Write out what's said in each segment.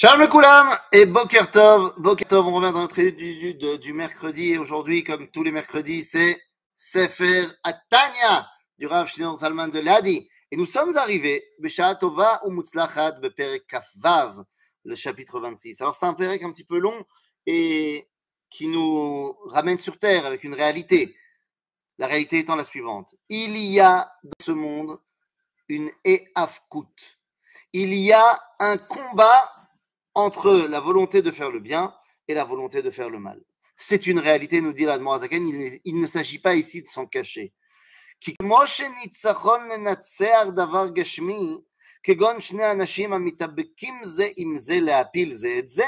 Le Koulam et Boker Tov. Boker Tov, on revient dans notre étude du, mercredi et aujourd'hui, comme tous les mercredis, c'est Sefer Atanya du Rav Shneur Zalman de Ladi. Et nous sommes arrivés, Tova ou Beperek le chapitre 26. Alors c'est un perek un petit peu long et qui nous ramène sur terre avec une réalité. La réalité étant la suivante. Il y a dans ce monde une Eafkut. Il y a un combat entre la volonté de faire le bien et la volonté de faire le mal. C'est une réalité, nous dit l'Admorazaken, il, il ne s'agit pas ici de s'en cacher. כמו שניצחון לנצח דבר גשמי, כגון שני אנשים המתאבקים זה עם זה להפיל זה את זה,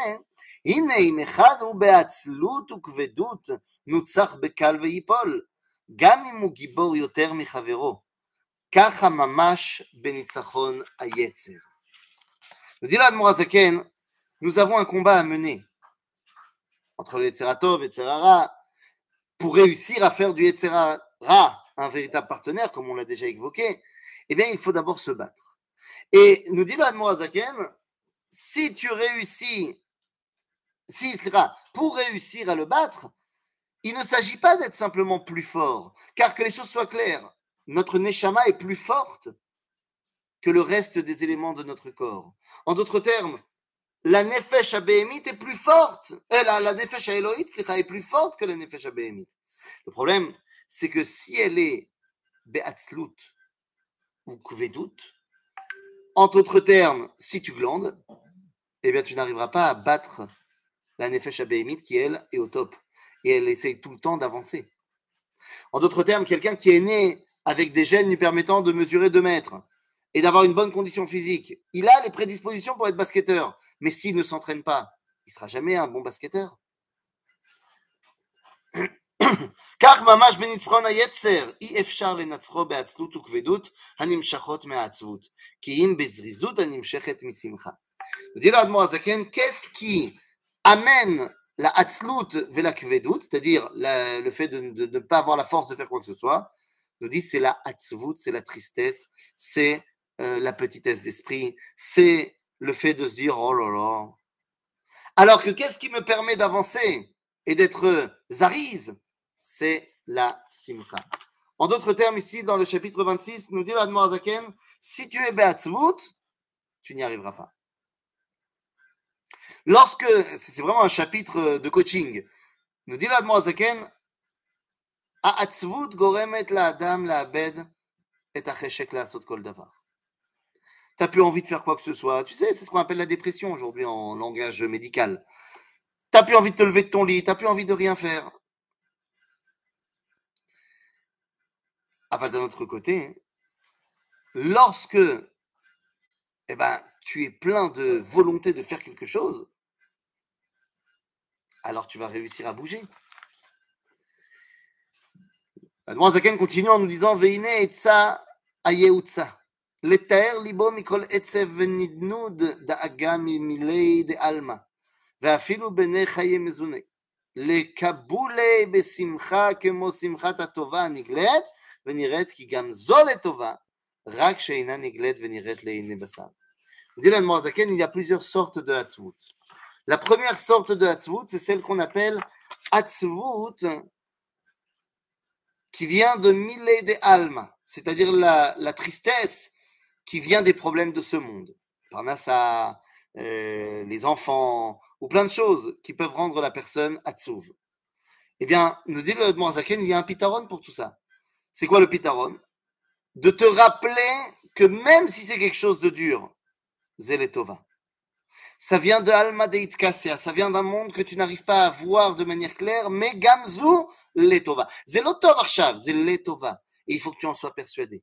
הנה אם אחד הוא בעצלות וכבדות, נוצח בקל ויפול, גם אם הוא גיבור יותר מחברו. ככה ממש בניצחון היצר. nous dit l'Admorazaken, nous avons un combat à mener entre les Tseratov et Tserara pour réussir à faire du Yetzerara un véritable partenaire, comme on l'a déjà évoqué, eh bien, il faut d'abord se battre. Et nous dit l'Admorazaken, si tu réussis, si, pour réussir à le battre, il ne s'agit pas d'être simplement plus fort, car que les choses soient claires, notre Neshama est plus forte que le reste des éléments de notre corps. En d'autres termes, la nefesh abéhémite est plus forte. Euh, la, la nefesh Elohit est plus forte que la nefesh abéhémite. Le problème, c'est que si elle est be'atzlut ou kvedut, en d'autres termes, si tu glandes, eh bien, tu n'arriveras pas à battre la nefesh abéhémite qui, elle, est au top. Et elle essaye tout le temps d'avancer. En d'autres termes, quelqu'un qui est né avec des gènes lui permettant de mesurer 2 mètres, et d'avoir une bonne condition physique. Il a les prédispositions pour être basketteur, mais s'il ne s'entraîne pas, il sera jamais un bon basketteur. כך ממש בניצחון היצר, אי אפשר לנצחו בעצלות וכבדות הנמשכות מהעצבות, כי אם בזריזות הנמשכת משמחה. dit l'Admor Azaken, qu'est-ce qui amène la atzlut et la kvedut, c'est-à-dire le fait de ne pas avoir la force de faire quoi que ce soit, nous dit c'est la atzvut, c'est la tristesse, c'est euh, la petitesse d'esprit, c'est le fait de se dire oh là là. Alors que qu'est-ce qui me permet d'avancer et d'être zariz C'est la simcha. En d'autres termes, ici, dans le chapitre 26, nous dit l'Admorazaken, si tu es be'atzvut, tu n'y arriveras pas. Lorsque, c'est vraiment un chapitre de coaching, nous dit l'Admorazaken, A'atzvut goremet la adam la abed et acheshek la asot kol davar tu n'as plus envie de faire quoi que ce soit. Tu sais, c'est ce qu'on appelle la dépression aujourd'hui en langage médical. Tu n'as plus envie de te lever de ton lit, tu n'as plus envie de rien faire. Enfin, d'un autre côté, lorsque eh ben, tu es plein de volonté de faire quelque chose, alors tu vas réussir à bouger. La Zaken continue en nous disant Veine etza ayeutza. לתאר ליבו מכל עצב ונדנוד דאגה ממילי דעלמא, ואפילו בני חיי מזוני. לקבולי בשמחה כמו שמחת הטובה הנגלית, ונראית כי גם זו לטובה, רק שאינה נגלית ונראית לעיני בשר. dit l'Admorazaken, il y a plusieurs sortes de Hatzvut. La première sorte de Hatzvut, c'est celle qu'on appelle Hatzvut, qui vient de Milé de Alma, c'est-à-dire la, la tristesse qui vient des problèmes de ce monde. Parnassa, euh, les enfants, ou plein de choses qui peuvent rendre la personne atsouv. Eh bien, nous dit le Zaken, il y a un pitaron pour tout ça. C'est quoi le pitaron? De te rappeler que même si c'est quelque chose de dur, Zeletova. Ça vient de Alma Deitkasea, ça vient d'un monde que tu n'arrives pas à voir de manière claire, mais Gamzu Letova. Zelotov Arshav, Zeletova. Et il faut que tu en sois persuadé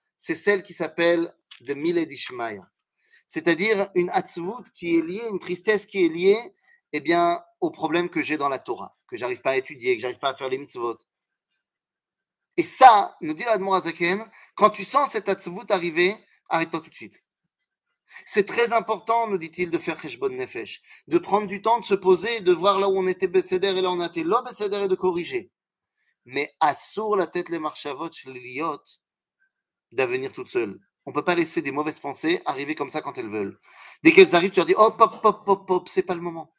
c'est celle qui s'appelle de Miledishmaya. c'est-à-dire une atzvut qui est liée, une tristesse qui est liée, eh bien, au problème que j'ai dans la Torah, que j'arrive pas à étudier, que j'arrive pas à faire les mitzvot. Et ça, nous dit l'Admor Azaken, quand tu sens cette atzvut arriver, arrête-toi tout de suite. C'est très important, nous dit-il, de faire Cheshbon Nefesh, de prendre du temps de se poser, de voir là où on était Besséder et là où on était Besséder et de corriger. Mais assour la tête les marchavot, les d'avenir toute seule. On ne peut pas laisser des mauvaises pensées arriver comme ça quand elles veulent. Dès qu'elles arrivent, tu leur dis hop, hop, hop, hop, hop, c'est pas le moment.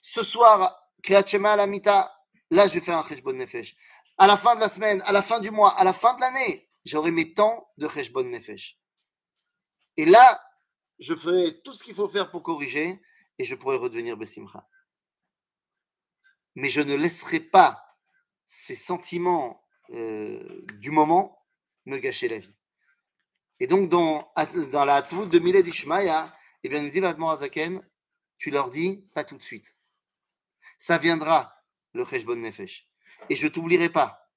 Ce soir, Kriyat Shema à la mita, là je vais faire un Cheshbon Nefesh. À la fin de la semaine, à la fin du mois, à la fin de l'année, j'aurai mes temps de Cheshbon Nefesh. Et là, je ferai tout ce qu'il faut faire pour corriger et je pourrai redevenir Bessimcha. Mais je ne laisserai pas ces sentiments euh, du moment me gâcher la vie. Et donc, dans, dans la Hatzvut de Miled Ishmaïa, eh bien, nous dit l'Admor Azaken, tu leur dis pas tout de suite. Ça viendra, le Cheshbon Nefesh. Et je t'oublierai pas,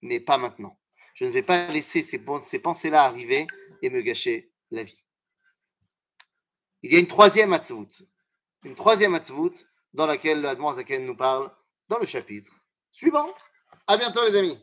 mais pas maintenant. Je ne vais pas laisser ces, ces pensées-là arriver et me gâcher la vie. Il y a une troisième Hatzvut, une troisième Hatzvut dans laquelle l'Admor Zaken nous parle dans le chapitre suivant. À bientôt les amis.